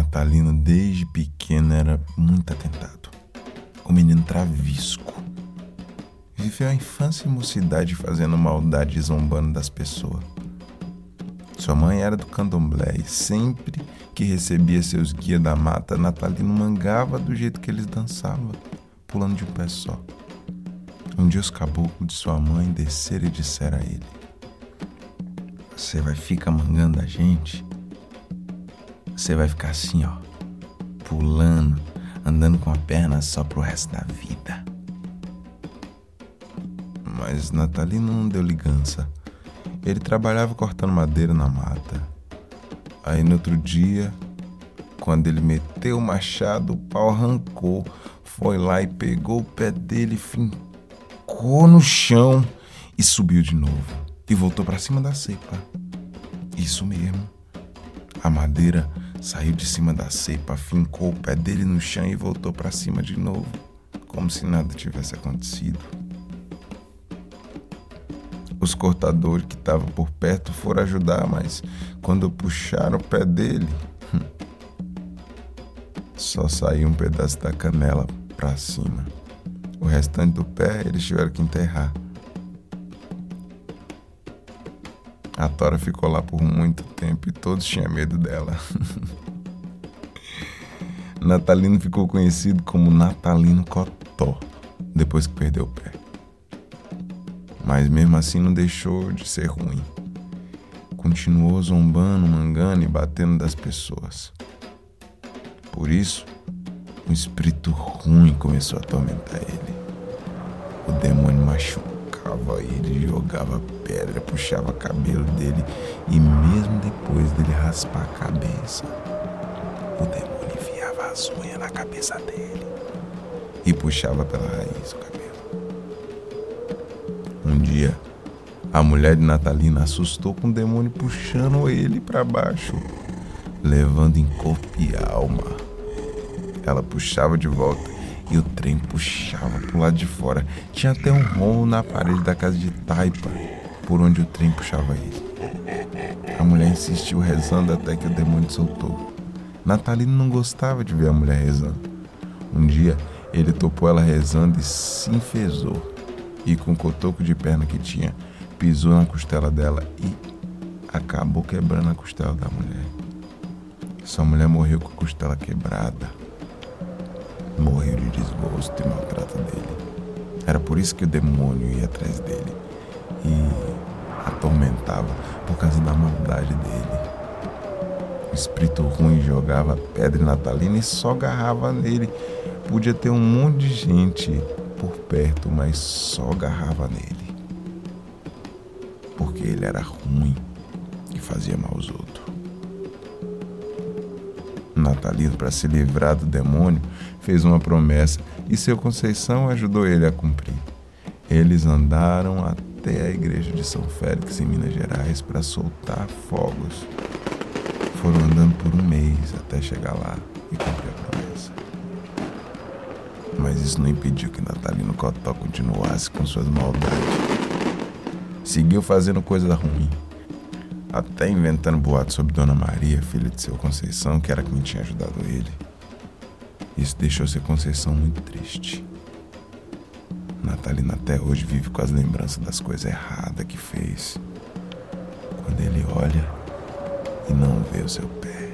Natalino, desde pequeno, era muito atentado. O menino travisco. Viveu a infância e mocidade fazendo maldade e zombando das pessoas. Sua mãe era do candomblé e sempre que recebia seus guias da mata, Natalino mangava do jeito que eles dançavam, pulando de um pé só. Um dia os caboclos de sua mãe desceram e disseram a ele: Você vai ficar mangando a gente? Você vai ficar assim, ó, pulando, andando com a perna só pro resto da vida. Mas Natalino não deu ligança. Ele trabalhava cortando madeira na mata. Aí no outro dia, quando ele meteu o machado, o pau arrancou. Foi lá e pegou o pé dele, fincou no chão e subiu de novo. E voltou para cima da cepa. Isso mesmo. A madeira saiu de cima da cepa, fincou o pé dele no chão e voltou para cima de novo, como se nada tivesse acontecido. Os cortadores que estavam por perto foram ajudar, mas quando puxaram o pé dele, hum, só saiu um pedaço da canela para cima. O restante do pé eles tiveram que enterrar. A Tora ficou lá por muito tempo e todos tinham medo dela. Natalino ficou conhecido como Natalino Cotó depois que perdeu o pé mas mesmo assim não deixou de ser ruim. Continuou zombando, mangando e batendo das pessoas. Por isso, um espírito ruim começou a atormentar ele. O demônio machucava ele, jogava pedra, puxava cabelo dele e mesmo depois dele raspar a cabeça, o demônio enfiava as unhas na cabeça dele e puxava pela raiz o cabelo. Um dia, a mulher de Natalina assustou com o demônio puxando ele para baixo, levando em corpo e alma. Ela puxava de volta e o trem puxava pro lado de fora. Tinha até um rolo na parede da casa de Taipa, por onde o trem puxava ele. A mulher insistiu rezando até que o demônio soltou. Natalino não gostava de ver a mulher rezando. Um dia, ele topou ela rezando e se enfesou e com o cotoco de perna que tinha, pisou na costela dela e acabou quebrando a costela da mulher. Sua mulher morreu com a costela quebrada. Morreu de desgosto e maltrato dele. Era por isso que o demônio ia atrás dele e atormentava por causa da maldade dele. O espírito ruim jogava pedra natalina e só agarrava nele. Podia ter um monte de gente por perto, mas só agarrava nele. Porque ele era ruim e fazia mal aos outros. Natalino, para se livrar do demônio, fez uma promessa e seu Conceição ajudou ele a cumprir. Eles andaram até a igreja de São Félix, em Minas Gerais, para soltar fogos. Foram andando por um mês até chegar lá e cumprir a promessa mas isso não impediu que Natalino Cotó continuasse com suas maldades. Seguiu fazendo coisa ruim, até inventando boatos sobre Dona Maria, filha de seu Conceição, que era quem tinha ajudado ele. Isso deixou seu Conceição muito triste. Natalina até hoje vive com as lembranças das coisas erradas que fez. Quando ele olha e não vê o seu pé.